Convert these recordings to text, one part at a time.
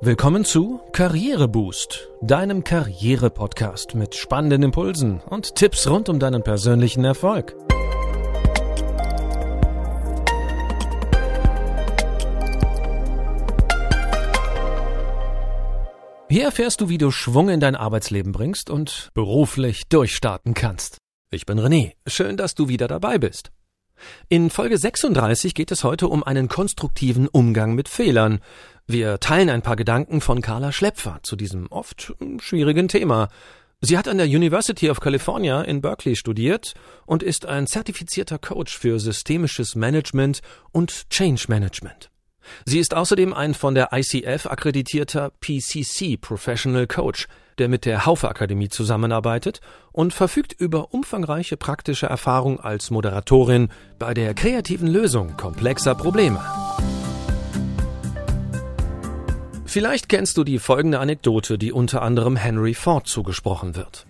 Willkommen zu Karriereboost, deinem Karriere-Podcast mit spannenden Impulsen und Tipps rund um deinen persönlichen Erfolg. Hier erfährst du, wie du Schwung in dein Arbeitsleben bringst und beruflich durchstarten kannst. Ich bin René, schön, dass du wieder dabei bist. In Folge 36 geht es heute um einen konstruktiven Umgang mit Fehlern, wir teilen ein paar Gedanken von Carla Schlepfer zu diesem oft schwierigen Thema. Sie hat an der University of California in Berkeley studiert und ist ein zertifizierter Coach für systemisches Management und Change Management. Sie ist außerdem ein von der ICF akkreditierter PCC Professional Coach, der mit der Haufe Akademie zusammenarbeitet und verfügt über umfangreiche praktische Erfahrung als Moderatorin bei der kreativen Lösung komplexer Probleme. Vielleicht kennst du die folgende Anekdote, die unter anderem Henry Ford zugesprochen wird.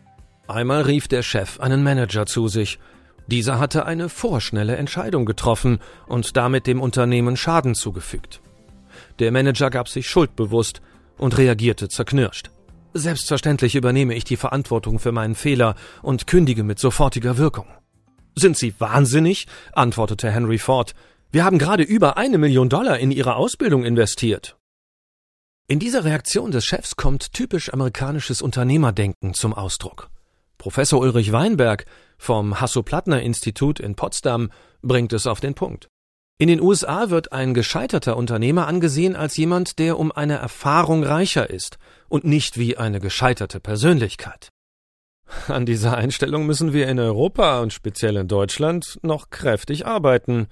Einmal rief der Chef einen Manager zu sich. Dieser hatte eine vorschnelle Entscheidung getroffen und damit dem Unternehmen Schaden zugefügt. Der Manager gab sich schuldbewusst und reagierte zerknirscht. Selbstverständlich übernehme ich die Verantwortung für meinen Fehler und kündige mit sofortiger Wirkung. Sind Sie wahnsinnig? antwortete Henry Ford. Wir haben gerade über eine Million Dollar in Ihre Ausbildung investiert. In dieser Reaktion des Chefs kommt typisch amerikanisches Unternehmerdenken zum Ausdruck. Professor Ulrich Weinberg vom Hasso-Plattner-Institut in Potsdam bringt es auf den Punkt. In den USA wird ein gescheiterter Unternehmer angesehen als jemand, der um eine Erfahrung reicher ist und nicht wie eine gescheiterte Persönlichkeit. An dieser Einstellung müssen wir in Europa und speziell in Deutschland noch kräftig arbeiten.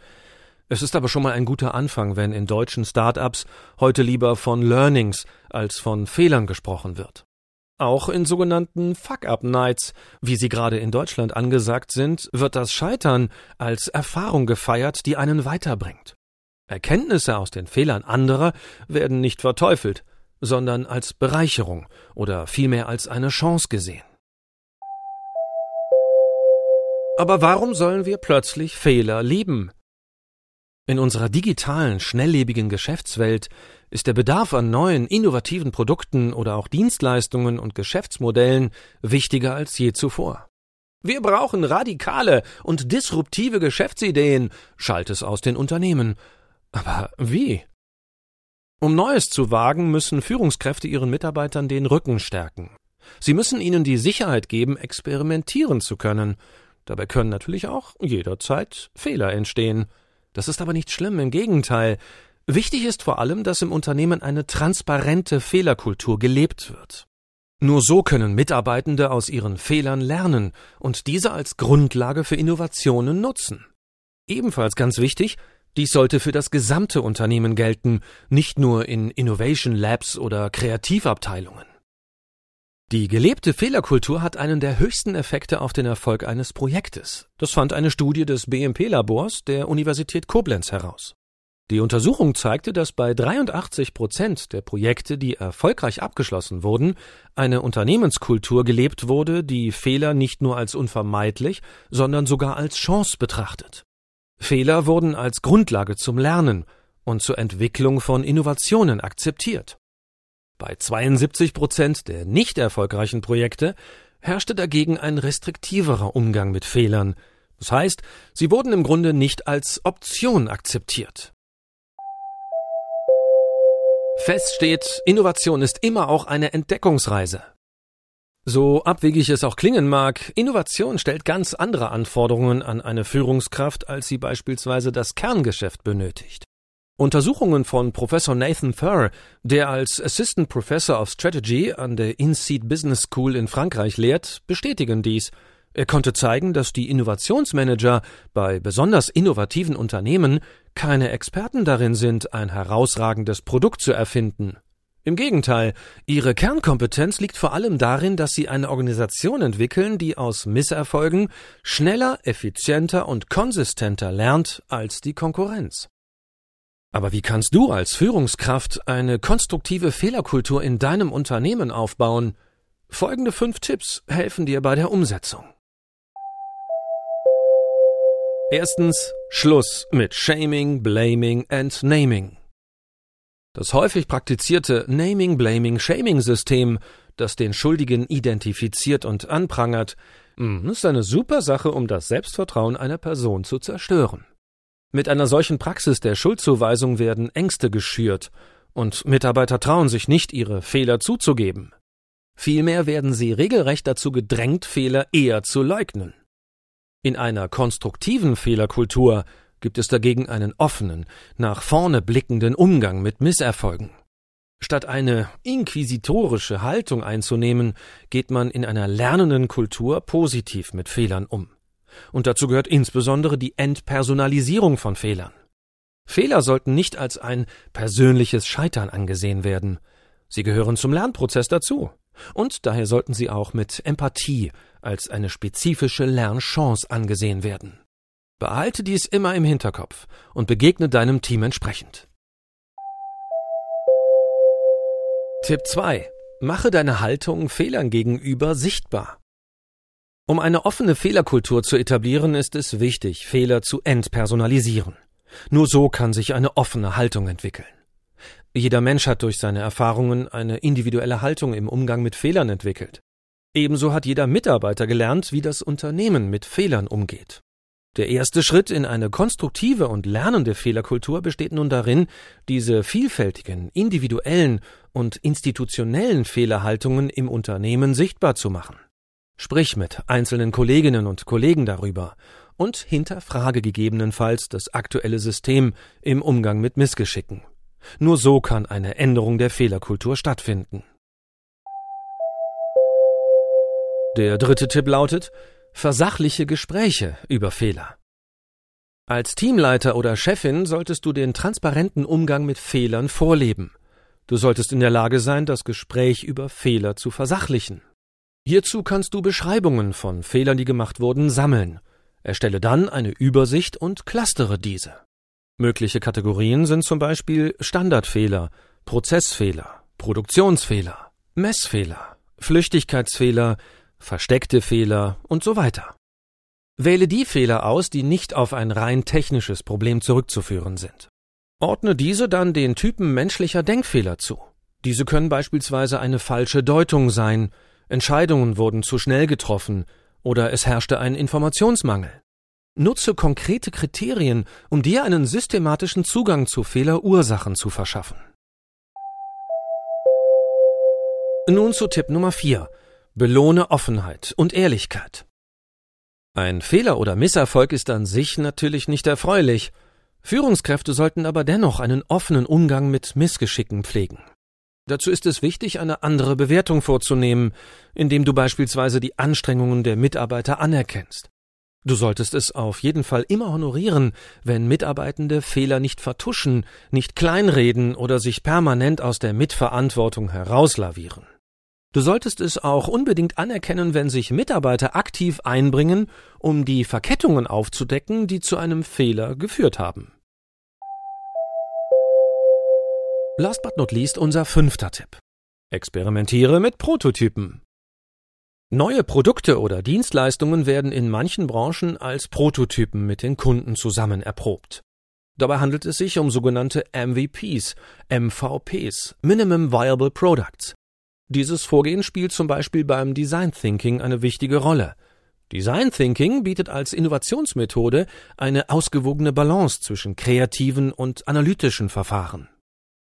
Es ist aber schon mal ein guter Anfang, wenn in deutschen Start-ups heute lieber von Learnings als von Fehlern gesprochen wird. Auch in sogenannten Fuck-up-Nights, wie sie gerade in Deutschland angesagt sind, wird das Scheitern als Erfahrung gefeiert, die einen weiterbringt. Erkenntnisse aus den Fehlern anderer werden nicht verteufelt, sondern als Bereicherung oder vielmehr als eine Chance gesehen. Aber warum sollen wir plötzlich Fehler lieben? In unserer digitalen, schnelllebigen Geschäftswelt ist der Bedarf an neuen, innovativen Produkten oder auch Dienstleistungen und Geschäftsmodellen wichtiger als je zuvor. Wir brauchen radikale und disruptive Geschäftsideen, schallt es aus den Unternehmen. Aber wie? Um Neues zu wagen, müssen Führungskräfte ihren Mitarbeitern den Rücken stärken. Sie müssen ihnen die Sicherheit geben, experimentieren zu können. Dabei können natürlich auch jederzeit Fehler entstehen. Das ist aber nicht schlimm, im Gegenteil. Wichtig ist vor allem, dass im Unternehmen eine transparente Fehlerkultur gelebt wird. Nur so können Mitarbeitende aus ihren Fehlern lernen und diese als Grundlage für Innovationen nutzen. Ebenfalls ganz wichtig, dies sollte für das gesamte Unternehmen gelten, nicht nur in Innovation Labs oder Kreativabteilungen. Die gelebte Fehlerkultur hat einen der höchsten Effekte auf den Erfolg eines Projektes. Das fand eine Studie des BMP-Labors der Universität Koblenz heraus. Die Untersuchung zeigte, dass bei 83 Prozent der Projekte, die erfolgreich abgeschlossen wurden, eine Unternehmenskultur gelebt wurde, die Fehler nicht nur als unvermeidlich, sondern sogar als Chance betrachtet. Fehler wurden als Grundlage zum Lernen und zur Entwicklung von Innovationen akzeptiert. Bei 72 Prozent der nicht erfolgreichen Projekte herrschte dagegen ein restriktiverer Umgang mit Fehlern. Das heißt, sie wurden im Grunde nicht als Option akzeptiert. Fest steht, Innovation ist immer auch eine Entdeckungsreise. So abwegig es auch klingen mag, Innovation stellt ganz andere Anforderungen an eine Führungskraft, als sie beispielsweise das Kerngeschäft benötigt. Untersuchungen von Professor Nathan Thur, der als Assistant Professor of Strategy an der INSEAD Business School in Frankreich lehrt, bestätigen dies. Er konnte zeigen, dass die Innovationsmanager bei besonders innovativen Unternehmen keine Experten darin sind, ein herausragendes Produkt zu erfinden. Im Gegenteil, ihre Kernkompetenz liegt vor allem darin, dass sie eine Organisation entwickeln, die aus Misserfolgen schneller, effizienter und konsistenter lernt als die Konkurrenz. Aber wie kannst du als Führungskraft eine konstruktive Fehlerkultur in deinem Unternehmen aufbauen? Folgende fünf Tipps helfen dir bei der Umsetzung. Erstens Schluss mit Shaming, Blaming and Naming. Das häufig praktizierte Naming-Blaming-Shaming-System, das den Schuldigen identifiziert und anprangert, hm, ist eine super Sache, um das Selbstvertrauen einer Person zu zerstören. Mit einer solchen Praxis der Schuldzuweisung werden Ängste geschürt, und Mitarbeiter trauen sich nicht, ihre Fehler zuzugeben. Vielmehr werden sie regelrecht dazu gedrängt, Fehler eher zu leugnen. In einer konstruktiven Fehlerkultur gibt es dagegen einen offenen, nach vorne blickenden Umgang mit Misserfolgen. Statt eine inquisitorische Haltung einzunehmen, geht man in einer lernenden Kultur positiv mit Fehlern um. Und dazu gehört insbesondere die Entpersonalisierung von Fehlern. Fehler sollten nicht als ein persönliches Scheitern angesehen werden. Sie gehören zum Lernprozess dazu. Und daher sollten sie auch mit Empathie als eine spezifische Lernchance angesehen werden. Behalte dies immer im Hinterkopf und begegne deinem Team entsprechend. Tipp 2. Mache deine Haltung Fehlern gegenüber sichtbar. Um eine offene Fehlerkultur zu etablieren, ist es wichtig, Fehler zu entpersonalisieren. Nur so kann sich eine offene Haltung entwickeln. Jeder Mensch hat durch seine Erfahrungen eine individuelle Haltung im Umgang mit Fehlern entwickelt. Ebenso hat jeder Mitarbeiter gelernt, wie das Unternehmen mit Fehlern umgeht. Der erste Schritt in eine konstruktive und lernende Fehlerkultur besteht nun darin, diese vielfältigen, individuellen und institutionellen Fehlerhaltungen im Unternehmen sichtbar zu machen. Sprich mit einzelnen Kolleginnen und Kollegen darüber und hinterfrage gegebenenfalls das aktuelle System im Umgang mit Missgeschicken. Nur so kann eine Änderung der Fehlerkultur stattfinden. Der dritte Tipp lautet, Versachliche Gespräche über Fehler. Als Teamleiter oder Chefin solltest du den transparenten Umgang mit Fehlern vorleben. Du solltest in der Lage sein, das Gespräch über Fehler zu versachlichen. Hierzu kannst du Beschreibungen von Fehlern, die gemacht wurden, sammeln. Erstelle dann eine Übersicht und clustere diese. Mögliche Kategorien sind zum Beispiel Standardfehler, Prozessfehler, Produktionsfehler, Messfehler, Flüchtigkeitsfehler, versteckte Fehler und so weiter. Wähle die Fehler aus, die nicht auf ein rein technisches Problem zurückzuführen sind. Ordne diese dann den Typen menschlicher Denkfehler zu. Diese können beispielsweise eine falsche Deutung sein, Entscheidungen wurden zu schnell getroffen oder es herrschte ein Informationsmangel. Nutze konkrete Kriterien, um dir einen systematischen Zugang zu Fehlerursachen zu verschaffen. Nun zu Tipp Nummer 4. Belohne Offenheit und Ehrlichkeit. Ein Fehler oder Misserfolg ist an sich natürlich nicht erfreulich. Führungskräfte sollten aber dennoch einen offenen Umgang mit Missgeschicken pflegen. Dazu ist es wichtig, eine andere Bewertung vorzunehmen, indem du beispielsweise die Anstrengungen der Mitarbeiter anerkennst. Du solltest es auf jeden Fall immer honorieren, wenn Mitarbeitende Fehler nicht vertuschen, nicht kleinreden oder sich permanent aus der Mitverantwortung herauslavieren. Du solltest es auch unbedingt anerkennen, wenn sich Mitarbeiter aktiv einbringen, um die Verkettungen aufzudecken, die zu einem Fehler geführt haben. Last but not least unser fünfter Tipp. Experimentiere mit Prototypen. Neue Produkte oder Dienstleistungen werden in manchen Branchen als Prototypen mit den Kunden zusammen erprobt. Dabei handelt es sich um sogenannte MVPs, MVPs, Minimum Viable Products, dieses Vorgehen spielt zum Beispiel beim Design Thinking eine wichtige Rolle. Design Thinking bietet als Innovationsmethode eine ausgewogene Balance zwischen kreativen und analytischen Verfahren.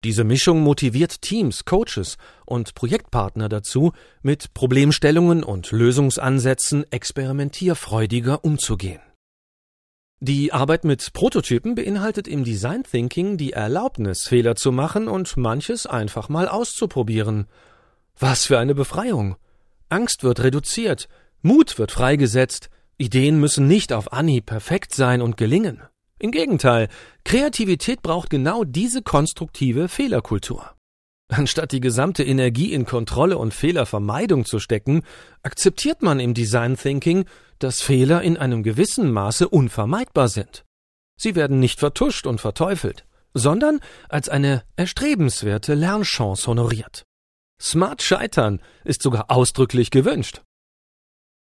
Diese Mischung motiviert Teams, Coaches und Projektpartner dazu, mit Problemstellungen und Lösungsansätzen experimentierfreudiger umzugehen. Die Arbeit mit Prototypen beinhaltet im Design Thinking die Erlaubnis, Fehler zu machen und manches einfach mal auszuprobieren was für eine Befreiung. Angst wird reduziert, Mut wird freigesetzt, Ideen müssen nicht auf Anhieb perfekt sein und gelingen. Im Gegenteil, Kreativität braucht genau diese konstruktive Fehlerkultur. Anstatt die gesamte Energie in Kontrolle und Fehlervermeidung zu stecken, akzeptiert man im Design Thinking, dass Fehler in einem gewissen Maße unvermeidbar sind. Sie werden nicht vertuscht und verteufelt, sondern als eine erstrebenswerte Lernchance honoriert. Smart Scheitern ist sogar ausdrücklich gewünscht.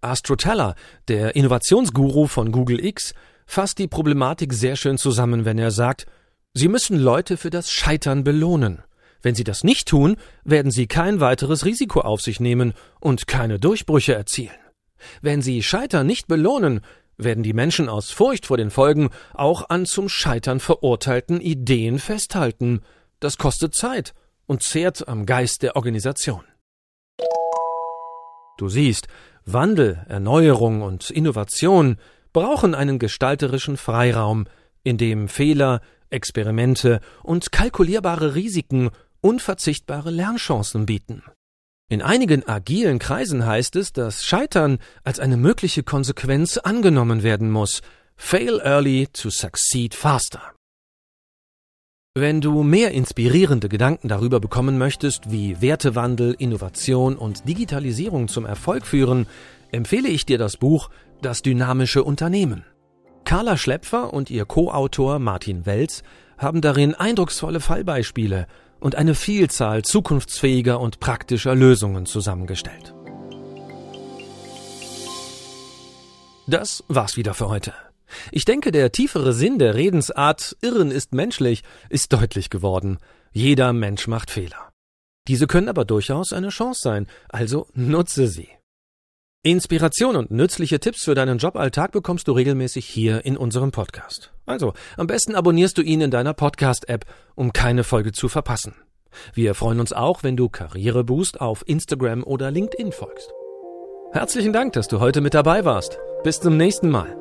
Astro Teller, der Innovationsguru von Google X, fasst die Problematik sehr schön zusammen, wenn er sagt, Sie müssen Leute für das Scheitern belohnen, Wenn Sie das nicht tun, werden Sie kein weiteres Risiko auf sich nehmen und keine Durchbrüche erzielen. Wenn Sie Scheitern nicht belohnen, werden die Menschen aus Furcht vor den Folgen auch an zum Scheitern verurteilten Ideen festhalten. Das kostet Zeit und zehrt am Geist der Organisation. Du siehst, Wandel, Erneuerung und Innovation brauchen einen gestalterischen Freiraum, in dem Fehler, Experimente und kalkulierbare Risiken unverzichtbare Lernchancen bieten. In einigen agilen Kreisen heißt es, dass Scheitern als eine mögliche Konsequenz angenommen werden muss. Fail early to succeed faster. Wenn du mehr inspirierende Gedanken darüber bekommen möchtest, wie Wertewandel, Innovation und Digitalisierung zum Erfolg führen, empfehle ich dir das Buch Das dynamische Unternehmen. Carla Schlepfer und ihr Co-Autor Martin Welz haben darin eindrucksvolle Fallbeispiele und eine Vielzahl zukunftsfähiger und praktischer Lösungen zusammengestellt. Das war's wieder für heute. Ich denke, der tiefere Sinn der Redensart Irren ist menschlich ist deutlich geworden. Jeder Mensch macht Fehler. Diese können aber durchaus eine Chance sein, also nutze sie. Inspiration und nützliche Tipps für deinen Joballtag bekommst du regelmäßig hier in unserem Podcast. Also, am besten abonnierst du ihn in deiner Podcast-App, um keine Folge zu verpassen. Wir freuen uns auch, wenn du Karriereboost auf Instagram oder LinkedIn folgst. Herzlichen Dank, dass du heute mit dabei warst. Bis zum nächsten Mal.